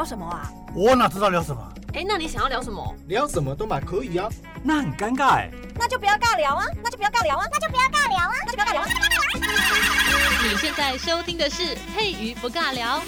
聊什么啊？我哪知道聊什么？哎，那你想要聊什么？聊什么都嘛可以啊。那很尴尬哎。那就不要尬聊啊！那就不要尬聊啊！那就不要尬聊啊！那就不要尬聊啊！你现在收听的是佩瑜不尬聊。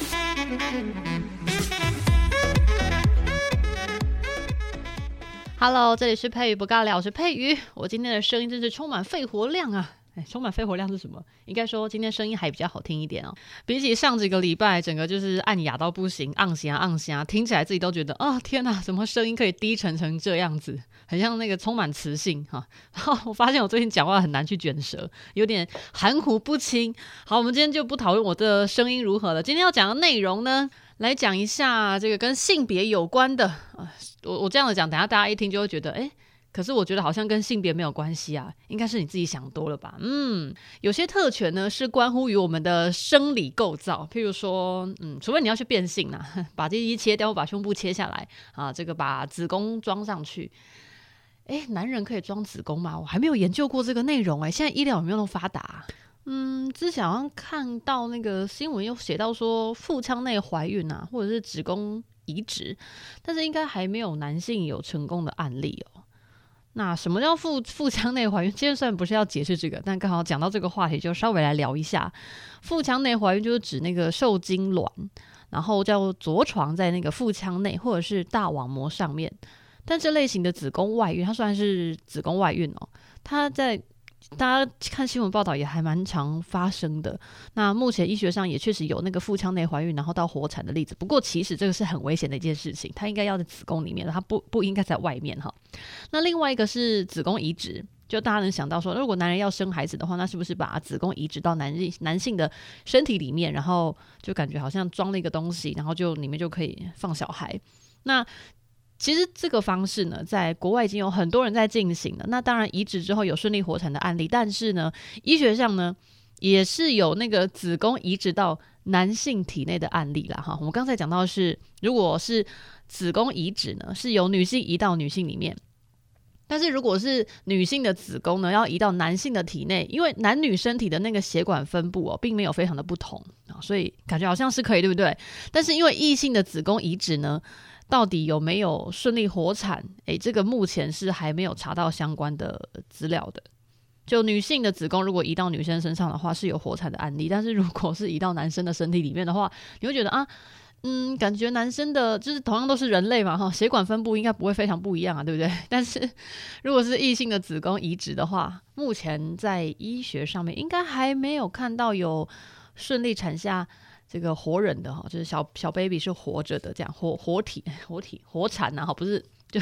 Hello，这里是佩瑜不尬聊，我是佩瑜。我今天的声音真是充满肺活量啊！哎，充满肺活量是什么？应该说今天声音还比较好听一点哦。比起上几个礼拜，整个就是暗哑到不行，昂声昂声，听起来自己都觉得啊、哦，天哪，怎么声音可以低沉成这样子？很像那个充满磁性哈。然后我发现我最近讲话很难去卷舌，有点含糊不清。好，我们今天就不讨论我的声音如何了。今天要讲的内容呢，来讲一下这个跟性别有关的啊。我我这样子讲，等下大家一听就会觉得，哎。可是我觉得好像跟性别没有关系啊，应该是你自己想多了吧？嗯，有些特权呢是关乎于我们的生理构造，譬如说，嗯，除非你要去变性啊，把这一切掉把胸部切下来啊，这个把子宫装上去。诶，男人可以装子宫吗？我还没有研究过这个内容诶，现在医疗有没有那么发达？嗯，之前好像看到那个新闻又写到说腹腔内怀孕啊，或者是子宫移植，但是应该还没有男性有成功的案例哦。那什么叫腹腹腔内怀孕？今天虽然不是要解释这个，但刚好讲到这个话题，就稍微来聊一下。腹腔内怀孕就是指那个受精卵，然后叫着床在那个腹腔内或者是大网膜上面。但这类型的子宫外孕，它虽然是子宫外孕哦，它在。大家看新闻报道也还蛮常发生的。那目前医学上也确实有那个腹腔内怀孕然后到活产的例子。不过其实这个是很危险的一件事情，它应该要在子宫里面，它不不应该在外面哈。那另外一个是子宫移植，就大家能想到说，如果男人要生孩子的话，那是不是把子宫移植到男性男性的身体里面，然后就感觉好像装了一个东西，然后就里面就可以放小孩？那其实这个方式呢，在国外已经有很多人在进行了。那当然，移植之后有顺利活产的案例，但是呢，医学上呢，也是有那个子宫移植到男性体内的案例啦。哈，我们刚才讲到是，如果是子宫移植呢，是由女性移到女性里面；但是如果是女性的子宫呢，要移到男性的体内，因为男女身体的那个血管分布哦，并没有非常的不同啊，所以感觉好像是可以，对不对？但是因为异性的子宫移植呢，到底有没有顺利活产？诶，这个目前是还没有查到相关的资料的。就女性的子宫如果移到女生身上的话，是有活产的案例；但是如果是移到男生的身体里面的话，你会觉得啊，嗯，感觉男生的就是同样都是人类嘛，哈，血管分布应该不会非常不一样啊，对不对？但是如果是异性的子宫移植的话，目前在医学上面应该还没有看到有顺利产下。这个活人的哈，就是小小 baby 是活着的，这样活活体活体活产呐哈，不是就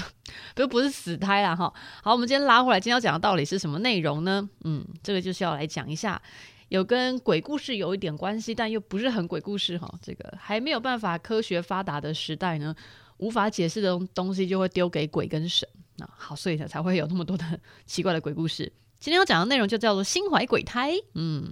不不是死胎啦哈。好，我们今天拉回来，今天要讲的到底是什么内容呢？嗯，这个就是要来讲一下，有跟鬼故事有一点关系，但又不是很鬼故事哈。这个还没有办法科学发达的时代呢，无法解释的东西就会丢给鬼跟神。那好，所以呢才会有那么多的 奇怪的鬼故事。今天要讲的内容就叫做心怀鬼胎。嗯，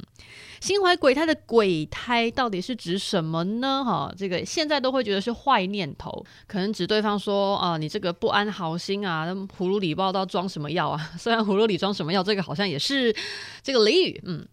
心怀鬼胎的鬼胎到底是指什么呢？哈，这个现在都会觉得是坏念头，可能指对方说啊、你这个不安好心啊，葫芦里不知道装什么药啊。虽然葫芦里装什么药，这个好像也是这个俚语。嗯，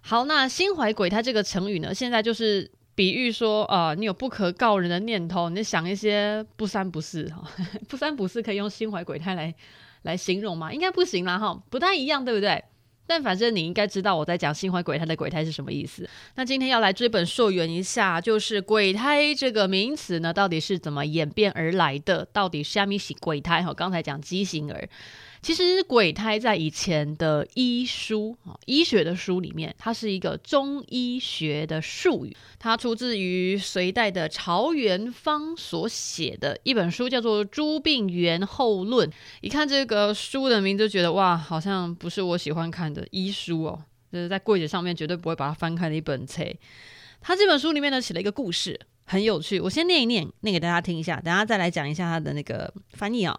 好，那心怀鬼胎这个成语呢，现在就是比喻说啊、你有不可告人的念头，你想一些不三不四哈，不三不四可以用心怀鬼胎来。来形容吗？应该不行啦，哈，不太一样，对不对？但反正你应该知道我在讲心怀鬼胎的鬼胎是什么意思。那今天要来追本溯源一下，就是鬼胎这个名词呢，到底是怎么演变而来的？到底虾米是鬼胎？哈，刚才讲畸形儿。其实鬼胎在以前的医书啊，医学的书里面，它是一个中医学的术语，它出自于隋代的曹元芳所写的一本书，叫做《诸病源候论》。一看这个书的名字，就觉得哇，好像不是我喜欢看的医书哦，就是在柜子上面绝对不会把它翻开的一本册。他这本书里面呢，写了一个故事，很有趣，我先念一念，念给大家听一下，等下再来讲一下他的那个翻译啊。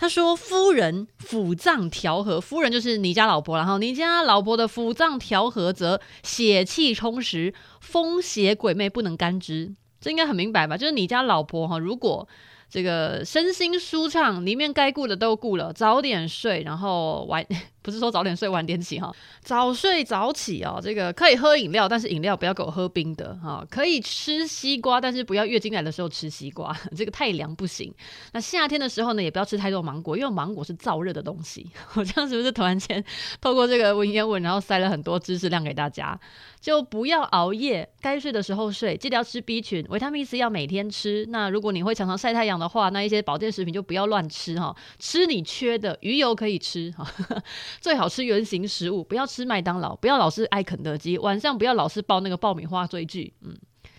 他说：“夫人腑脏调和，夫人就是你家老婆，然后你家老婆的腑脏调和，则血气充实，风邪鬼魅不能干支。这应该很明白吧？就是你家老婆哈，如果这个身心舒畅，里面该顾的都顾了，早点睡，然后晚不是说早点睡晚点起哈，早睡早起哦。这个可以喝饮料，但是饮料不要给我喝冰的哈。可以吃西瓜，但是不要月经来的时候吃西瓜，这个太凉不行。那夏天的时候呢，也不要吃太多芒果，因为芒果是燥热的东西。我这样是不是突然间透过这个文言文，然后塞了很多知识量给大家？就不要熬夜，该睡的时候睡，记得要吃 B 群，维他命 C 要每天吃。那如果你会常常晒太阳的话，那一些保健食品就不要乱吃哈。吃你缺的，鱼油可以吃哈，最好吃原型食物，不要吃麦当劳，不要老是爱肯德基，晚上不要老是爆那个爆米花追剧，嗯，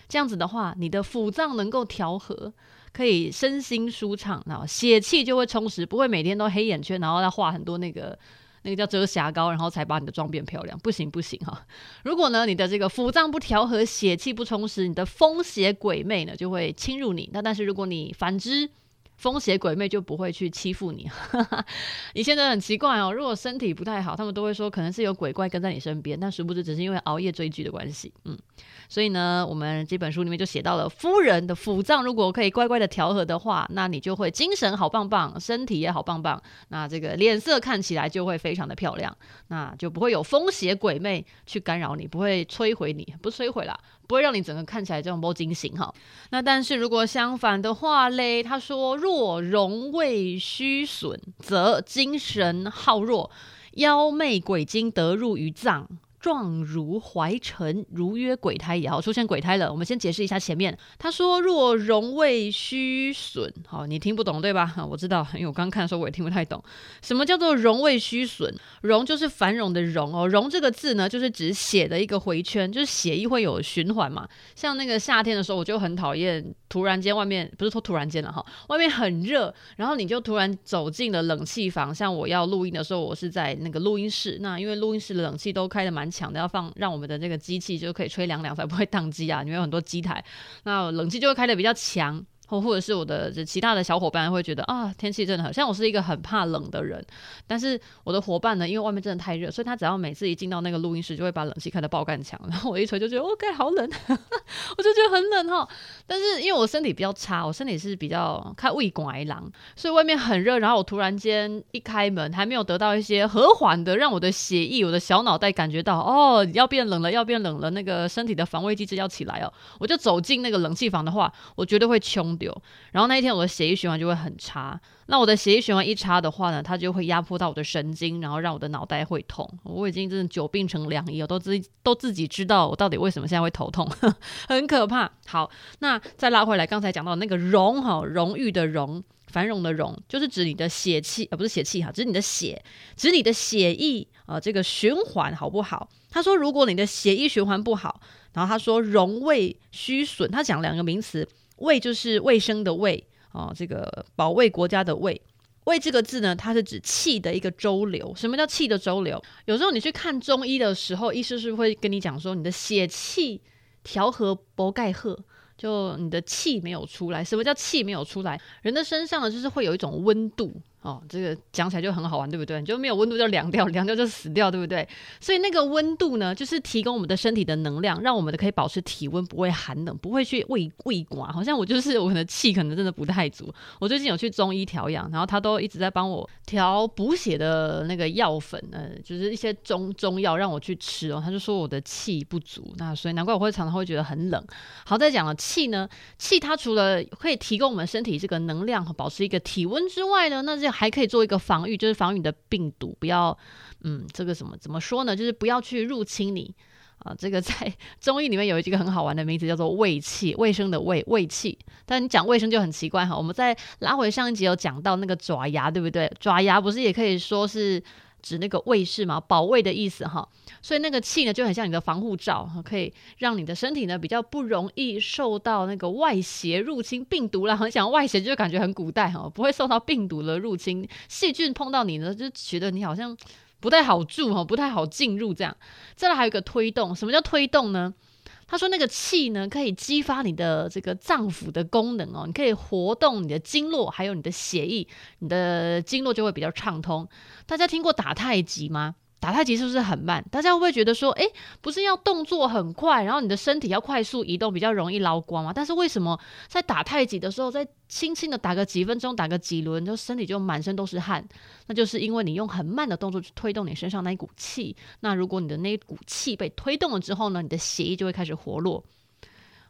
这样子的话，你的腑脏能够调和，可以身心舒畅，然后血气就会充实，不会每天都黑眼圈，然后要画很多那个。那个叫遮瑕膏，然后才把你的妆变漂亮，不行不行哈！如果呢，你的这个腑脏不调和，血气不充实，你的风邪鬼魅呢就会侵入你。那但是如果你反之，风邪鬼魅就不会去欺负你。你现在很奇怪哦，如果身体不太好，他们都会说可能是有鬼怪跟在你身边，但殊不知只是因为熬夜追剧的关系。嗯，所以呢，我们这本书里面就写到了，夫人的腑脏如果可以乖乖的调和的话，那你就会精神好棒棒，身体也好棒棒，那这个脸色看起来就会非常的漂亮，那就不会有风邪鬼魅去干扰你，不会摧毁你，不摧毁啦。不会让你整个看起来这种不惊醒哈。那但是如果相反的话嘞，他说若荣位虚损，则精神耗弱，妖魅鬼精得入于脏。状如怀尘，如约鬼胎也好，出现鬼胎了。我们先解释一下前面，他说若荣未虚损，好，你听不懂对吧？我知道，因为我刚刚看的时候我也听不太懂，什么叫做荣未虚损？荣就是繁荣的荣哦，荣这个字呢，就是指血的一个回圈，就是血液会有循环嘛。像那个夏天的时候，我就很讨厌突然间外面不是说突然间了哈，外面很热，然后你就突然走进了冷气房。像我要录音的时候，我是在那个录音室，那因为录音室的冷气都开得蛮。强的要放，让我们的这个机器就可以吹凉凉，才不会宕机啊！里面有很多机台，那冷气就会开的比较强。或或者是我的其他的小伙伴会觉得啊，天气真的很像我是一个很怕冷的人，但是我的伙伴呢，因为外面真的太热，所以他只要每次一进到那个录音室，就会把冷气开得爆干强，然后我一吹就觉得 OK 好冷，我就觉得很冷哈。但是因为我身体比较差，我身体是比较开胃拐狼，所以外面很热，然后我突然间一开门，还没有得到一些和缓的，让我的血液、我的小脑袋感觉到哦要变冷了，要变冷了，那个身体的防卫机制要起来哦，我就走进那个冷气房的话，我绝对会穷。流然后那一天我的血液循环就会很差，那我的血液循环一差的话呢，它就会压迫到我的神经，然后让我的脑袋会痛。我已经真的久病成良医，我都自都自己知道我到底为什么现在会头痛，很可怕。好，那再拉回来，刚才讲到那个荣哈，荣誉的荣，繁荣的荣，就是指你的血气，呃，不是血气哈，指你的血，指你的血液啊，这个循环好不好？他说，如果你的血液循环不好，然后他说荣位虚损，他讲两个名词。卫就是卫生的卫啊，这个保卫国家的卫。卫这个字呢，它是指气的一个周流。什么叫气的周流？有时候你去看中医的时候，医师是会跟你讲说，你的血气调和不盖赫，就你的气没有出来。什么叫气没有出来？人的身上呢，就是会有一种温度。哦，这个讲起来就很好玩，对不对？你就没有温度就凉掉，凉掉就死掉，对不对？所以那个温度呢，就是提供我们的身体的能量，让我们的可以保持体温，不会寒冷，不会去胃胃寡。好像我就是我的气可能真的不太足。我最近有去中医调养，然后他都一直在帮我调补血的那个药粉，呃，就是一些中中药让我去吃哦。他就说我的气不足，那所以难怪我会常常会觉得很冷。好，再讲了气呢，气它除了可以提供我们身体这个能量和保持一个体温之外呢，那这还可以做一个防御，就是防御你的病毒不要，嗯，这个什么怎么说呢？就是不要去入侵你啊。这个在 中医里面有一个很好玩的名字，叫做胃气，卫生的卫，卫气。但你讲卫生就很奇怪哈。我们在拉回上一集有讲到那个爪牙，对不对？爪牙不是也可以说是。指那个卫士嘛，保卫的意思哈，所以那个气呢就很像你的防护罩，可以让你的身体呢比较不容易受到那个外邪入侵，病毒啦，很想外邪就感觉很古代哈，不会受到病毒的入侵，细菌碰到你呢就觉得你好像不太好住哈，不太好进入这样。再来还有一个推动，什么叫推动呢？他说：“那个气呢，可以激发你的这个脏腑的功能哦，你可以活动你的经络，还有你的血液，你的经络就会比较畅通。大家听过打太极吗？打太极是不是很慢？大家会不会觉得说，诶，不是要动作很快，然后你的身体要快速移动，比较容易捞光吗？但是为什么在打太极的时候，在轻轻的打个几分钟，打个几轮，就身体就满身都是汗？那就是因为你用很慢的动作去推动你身上那一股气。那如果你的那一股气被推动了之后呢，你的血液就会开始活络。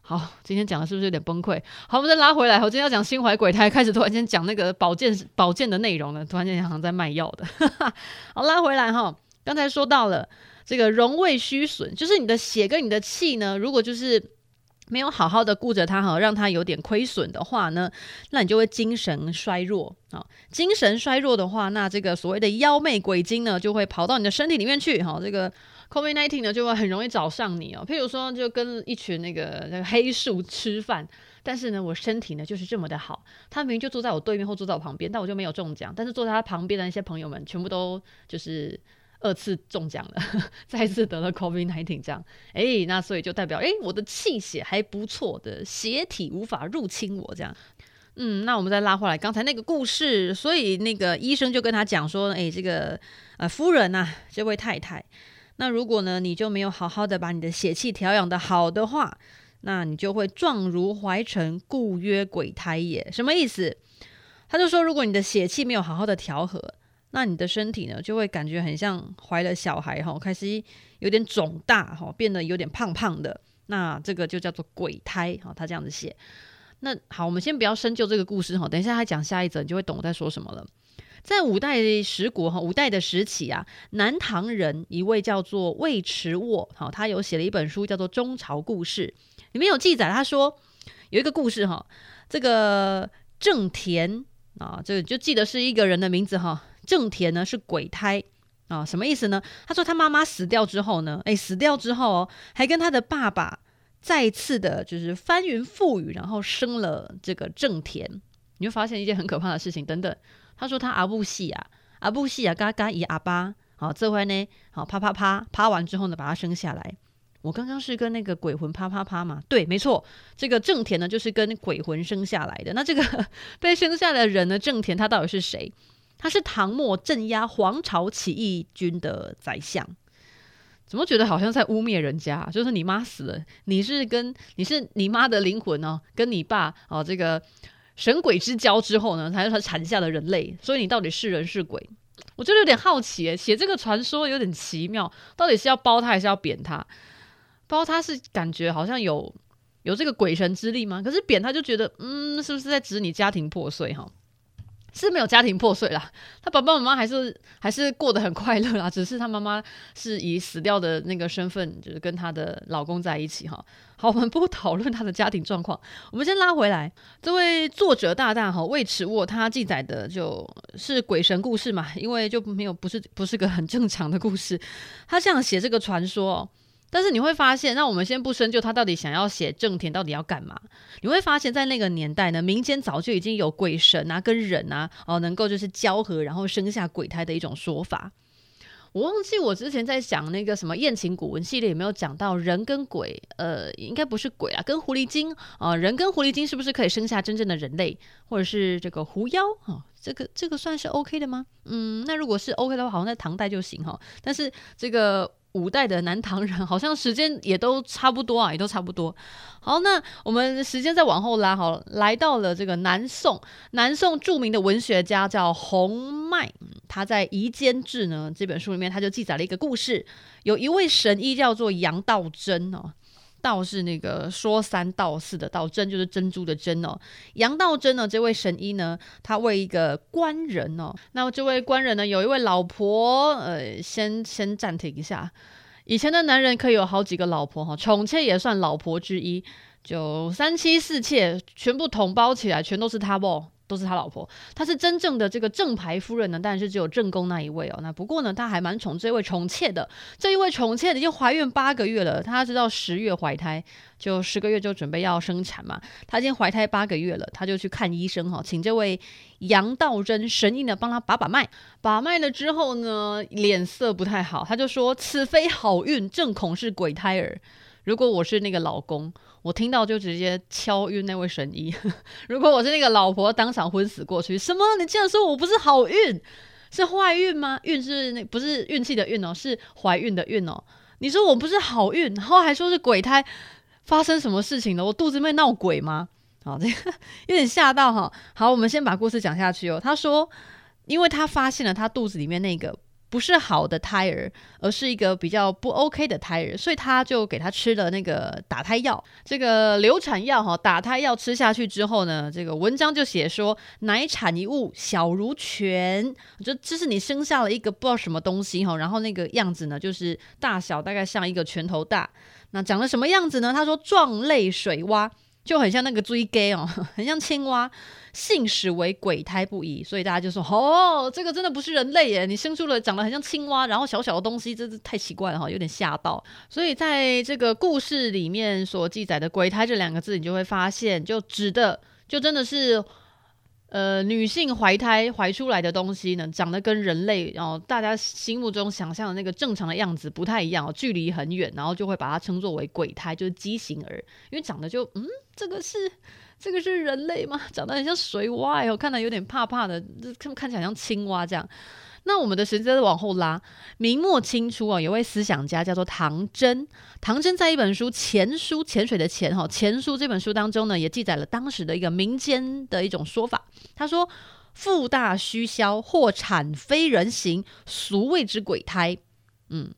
好，今天讲的是不是有点崩溃？好，我们再拉回来。我今天要讲心怀鬼胎，开始突然间讲那个保健保健的内容了，突然间好像在卖药的。好，拉回来哈。刚才说到了这个荣卫虚损，就是你的血跟你的气呢，如果就是没有好好的顾着它哈，让它有点亏损的话呢，那你就会精神衰弱啊。精神衰弱的话，那这个所谓的妖魅鬼精呢，就会跑到你的身体里面去哈。这个 COVID-19 呢，就会很容易找上你哦。譬如说，就跟一群那个那个黑树吃饭，但是呢，我身体呢就是这么的好，他明明就坐在我对面或坐在我旁边，但我就没有中奖，但是坐在他旁边的那些朋友们，全部都就是。二次中奖了，再次得了 COVID-19 这样，哎、那所以就代表，哎、我的气血还不错的，血体无法入侵我这样。嗯，那我们再拉回来刚才那个故事，所以那个医生就跟他讲说，哎、欸，这个呃夫人呐、啊，这位太太，那如果呢你就没有好好的把你的血气调养的好的话，那你就会状如怀尘，故曰鬼胎也。什么意思？他就说，如果你的血气没有好好的调和。那你的身体呢，就会感觉很像怀了小孩哈，开始有点肿大哈，变得有点胖胖的。那这个就叫做鬼胎哈，他这样子写。那好，我们先不要深究这个故事哈，等一下他讲下一则，你就会懂我在说什么了。在五代十国哈，五代的时期啊，南唐人一位叫做魏迟卧，好，他有写了一本书叫做《中朝故事》，里面有记载，他说有一个故事哈，这个郑田啊，这就记得是一个人的名字哈。郑田呢是鬼胎啊，什么意思呢？他说他妈妈死掉之后呢，诶，死掉之后哦，还跟他的爸爸再次的，就是翻云覆雨，然后生了这个郑田。你会发现一件很可怕的事情。等等，他说他阿布西啊，阿布西啊，嘎嘎一阿巴，好，这回呢，好啪啪啪啪完之后呢，把他生下来。我刚刚是跟那个鬼魂啪啪啪嘛？对，没错，这个郑田呢就是跟鬼魂生下来的。那这个 被生下来的人呢，郑田他到底是谁？他是唐末镇压黄巢起义军的宰相，怎么觉得好像在污蔑人家？就是你妈死了，你是跟你是你妈的灵魂哦，跟你爸哦这个神鬼之交之后呢，才是他产下的人类，所以你到底是人是鬼？我觉得有点好奇，写这个传说有点奇妙，到底是要褒他还是要贬他？褒他是感觉好像有有这个鬼神之力吗？可是贬他就觉得，嗯，是不是在指你家庭破碎哈？是没有家庭破碎啦，他爸爸妈妈还是还是过得很快乐啦，只是他妈妈是以死掉的那个身份，就是跟他的老公在一起哈。好，我们不讨论他的家庭状况，我们先拉回来，这位作者大大哈魏迟沃他记载的就是鬼神故事嘛，因为就没有不是不是个很正常的故事，他这样写这个传说。但是你会发现，那我们先不深究他到底想要写正田到底要干嘛。你会发现在那个年代呢，民间早就已经有鬼神啊跟人啊哦能够就是交合，然后生下鬼胎的一种说法。我忘记我之前在讲那个什么艳情古文系列有没有讲到人跟鬼，呃，应该不是鬼啊，跟狐狸精啊、人跟狐狸精是不是可以生下真正的人类，或者是这个狐妖啊、哦？这个这个算是 OK 的吗？嗯，那如果是 OK 的话，好像在唐代就行哈。但是这个。五代的南唐人 好像时间也都差不多啊，也都差不多。好，那我们时间再往后拉，好，来到了这个南宋。南宋著名的文学家叫洪迈，他在《夷坚志》呢这本书里面，他就记载了一个故事，有一位神医叫做杨道真哦。道是那个说三道四的道，珍就是珍珠的珍哦。杨道真呢，这位神医呢，他为一个官人哦，那这位官人呢，有一位老婆，呃，先先暂停一下。以前的男人可以有好几个老婆哈，宠妾也算老婆之一，就三妻四妾全部统包起来，全都是他不。都是他老婆，他是真正的这个正牌夫人呢，当然是只有正宫那一位哦。那不过呢，他还蛮宠这位宠妾的。这一位宠妾已经怀孕八个月了，他知道十月怀胎，就十个月就准备要生产嘛。他已经怀胎八个月了，他就去看医生哈，请这位杨道真神医呢帮他把把脉。把脉了之后呢，脸色不太好，他就说：“此非好运，正恐是鬼胎儿。”如果我是那个老公，我听到就直接敲晕那位神医。如果我是那个老婆，当场昏死过去。什么？你竟然说我不是好运？是坏运吗？运是那不是运气的运哦，是怀孕的孕哦。你说我不是好运，然后还说是鬼胎，发生什么事情了？我肚子里面闹鬼吗？好，这个 有点吓到哈。好，我们先把故事讲下去哦。他说，因为他发现了他肚子里面那个。不是好的胎儿，而是一个比较不 OK 的胎儿，所以他就给他吃了那个打胎药。这个流产药哈，打胎药吃下去之后呢，这个文章就写说，奶产一物小如拳，就这是你生下了一个不知道什么东西哈，然后那个样子呢，就是大小大概像一个拳头大。那长了什么样子呢？他说状类水蛙。就很像那个追 gay 哦，很像青蛙，信使为鬼胎不疑，所以大家就说：哦，这个真的不是人类耶！你生出了长得很像青蛙，然后小小的东西，真是太奇怪了哈，有点吓到。所以在这个故事里面所记载的“鬼胎”这两个字，你就会发现，就指的就真的是。呃，女性怀胎怀出来的东西呢，长得跟人类，然后大家心目中想象的那个正常的样子不太一样，距离很远，然后就会把它称作为鬼胎，就是畸形儿，因为长得就，嗯，这个是 这个是人类吗？长得很像水蛙，我看到有点怕怕的，看看起来像青蛙这样。那我们的时间往后拉，明末清初啊，有位思想家叫做唐真。唐真在一本书《潜书》潜水的潜哈，《潜书》这本书当中呢，也记载了当时的一个民间的一种说法。他说：“腹大虚消，或产非人形，俗谓之鬼胎。”嗯，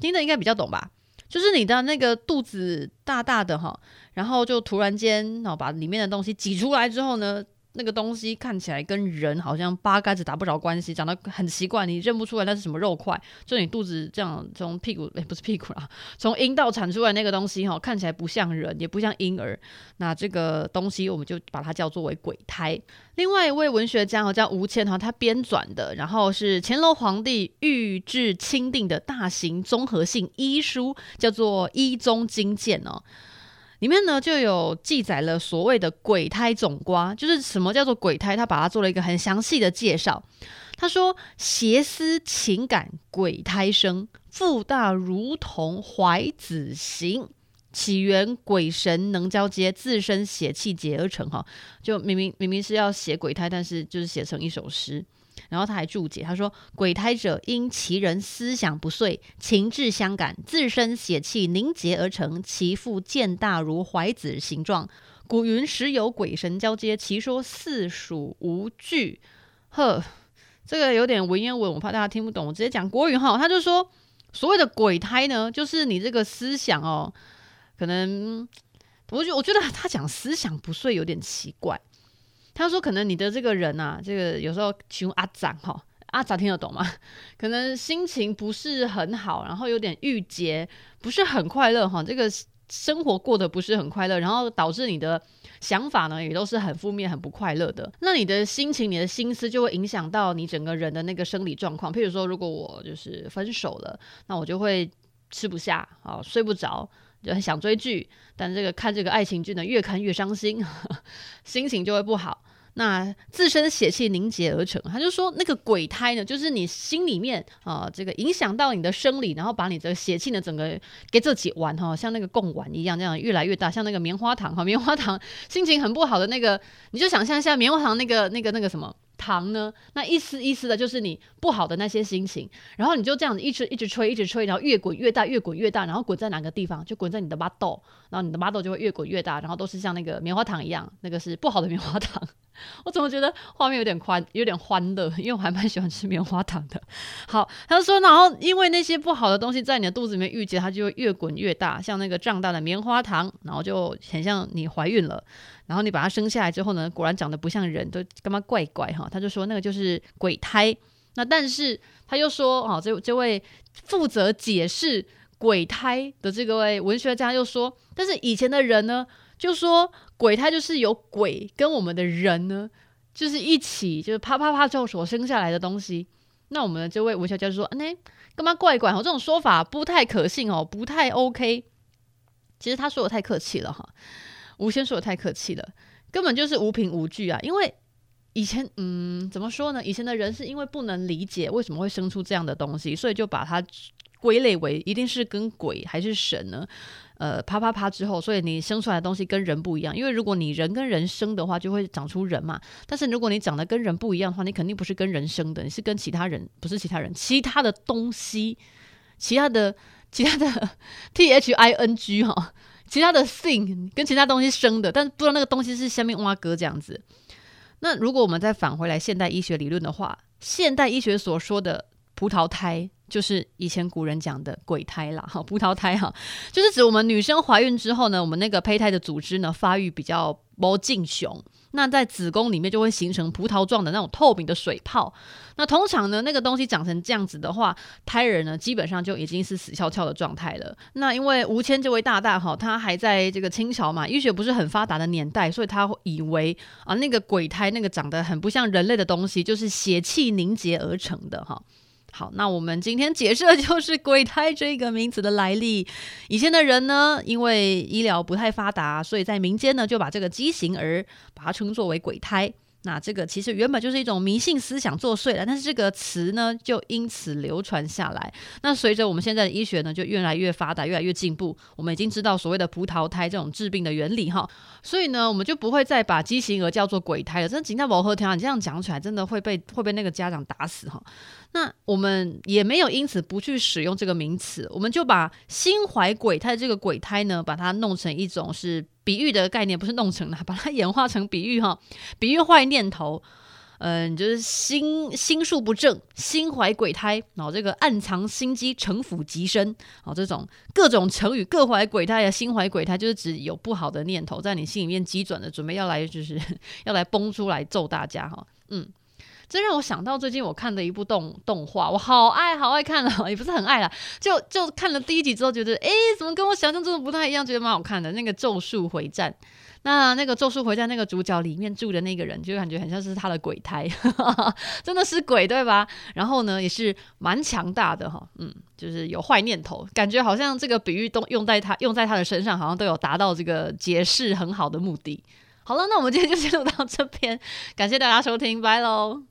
听得应该比较懂吧？就是你的那个肚子大大的哈，然后就突然间然后把里面的东西挤出来之后呢，那个东西看起来跟人好像八竿子打不着关系，长得很奇怪，你认不出来那是什么肉块。就你肚子这样从屁股，诶，不是屁股啦，从阴道产出来那个东西哈，看起来不像人，也不像婴儿。那这个东西我们就把它叫做为鬼胎。另外一位文学家哈叫吴谦哈，他编纂的，然后是乾隆皇帝御制钦定的大型综合性医书，叫做《医宗金鉴》哦。里面呢就有记载了所谓的鬼胎总瓜，就是什么叫做鬼胎，他把它做了一个很详细的介绍。他说：邪思情感鬼胎生，腹大如同怀子形，起源鬼神能交接，自身血气结而成。哈，就明明明明是要写鬼胎，但是就是写成一首诗。然后他还注解，他说：“鬼胎者，因其人思想不遂，情志相感，自身血气凝结而成，其腹渐大如怀子形状。古云时有鬼神交接，其说似属无据。”呵，这个有点文言文，我怕大家听不懂，我直接讲国语哈。他就说，所谓的鬼胎呢，就是你这个思想哦，可能我觉我觉得他讲思想不遂有点奇怪。他说：“可能你的这个人啊，这个有时候形容阿展哈，阿长听得懂吗？可能心情不是很好，然后有点郁结，不是很快乐哈。这个生活过得不是很快乐，然后导致你的想法呢也都是很负面、很不快乐的。那你的心情、你的心思就会影响到你整个人的那个生理状况。譬如说，如果我就是分手了，那我就会吃不下啊，睡不着。”就很想追剧，但这个看这个爱情剧呢，越看越伤心呵呵，心情就会不好。那自身血气凝结而成，他就说那个鬼胎呢，就是你心里面啊、这个影响到你的生理，然后把你的血气呢整个给自己玩哈，像那个贡丸一样，这样越来越大，像那个棉花糖哈，棉花糖心情很不好的那个，你就想象一下棉花糖那个那个那个什么。糖呢？那一丝一丝的，就是你不好的那些心情，然后你就这样子一直一直吹，一直吹，然后越滚越大，越滚越大，然后滚在哪个地方？就滚在你的巴豆，然后你的巴豆就会越滚越大，然后都是像那个棉花糖一样，那个是不好的棉花糖。我怎么觉得画面有点欢，有点欢乐？因为我还蛮喜欢吃棉花糖的。好，他说，然后因为那些不好的东西在你的肚子里面郁结，它就会越滚越大，像那个胀大的棉花糖，然后就很像你怀孕了。然后你把它生下来之后呢，果然长得不像人，都干嘛怪怪哈？他就说那个就是鬼胎。那但是他又说，哦，这这位负责解释鬼胎的这个位文学家又说，但是以前的人呢，就说鬼胎就是有鬼跟我们的人呢，就是一起就是啪啪啪之后所生下来的东西。那我们的这位文学家就说，那干嘛怪怪？哦，这种说法不太可信哦，不太 OK。其实他说的太客气了哈。吴先说的太客气了，根本就是无凭无据啊！因为以前，嗯，怎么说呢？以前的人是因为不能理解为什么会生出这样的东西，所以就把它归类为一定是跟鬼还是神呢？呃，啪啪啪之后，所以你生出来的东西跟人不一样。因为如果你人跟人生的话，就会长出人嘛。但是如果你长得跟人不一样的话，你肯定不是跟人生的，你是跟其他人，不是其他人，其他的东西，其他的其他的 T H I N G 哈，其他的 thing 跟其他东西生的，但是不知道那个东西是下面挖哥这样子。那如果我们再返回来现代医学理论的话，现代医学所说的葡萄胎。就是以前古人讲的鬼胎啦，哈，葡萄胎哈，就是指我们女生怀孕之后呢，我们那个胚胎的组织呢发育比较不健雄，那在子宫里面就会形成葡萄状的那种透明的水泡。那通常呢，那个东西长成这样子的话，胎儿呢基本上就已经是死翘翘的状态了。那因为吴谦这位大大哈，他还在这个清朝嘛，医学不是很发达的年代，所以他以为啊那个鬼胎那个长得很不像人类的东西，就是血气凝结而成的哈。好，那我们今天解释的就是 “鬼胎”这个名词的来历。以前的人呢，因为医疗不太发达，所以在民间呢就把这个畸形儿把它称作为“鬼胎”。那这个其实原本就是一种迷信思想作祟了，但是这个词呢就因此流传下来。那随着我们现在的医学呢就越来越发达，越来越进步，我们已经知道所谓的葡萄胎这种治病的原理哈，所以呢我们就不会再把畸形儿叫做鬼胎了。真的，今天我和天啊，你这样讲出来真的会被会被那个家长打死哈。那我们也没有因此不去使用这个名词，我们就把心怀鬼胎这个鬼胎呢，把它弄成一种是。比喻的概念不是弄成了，把它演化成比喻哈，比喻坏念头，嗯，就是心心术不正，心怀鬼胎，然后这个暗藏心机，城府极深，好，这种各种成语，各怀鬼胎呀，心怀鬼胎，就是指有不好的念头在你心里面积转的，准备要来就是 要来崩出来揍大家哈，嗯。这让我想到最近我看的一部动动画，我好爱好爱看了，也不是很爱啦，就就看了第一集之后，觉得诶，怎么跟我想象中的不太一样？觉得蛮好看的。那个《咒术回战》，那那个《咒术回战》那个主角里面住的那个人，就感觉很像是他的鬼胎，真的是鬼对吧？然后呢，也是蛮强大的哈，嗯，就是有坏念头，感觉好像这个比喻都用在他用在他的身上，好像都有达到这个解释很好的目的。好了，那我们今天就先录到这边，感谢大家收听，拜喽。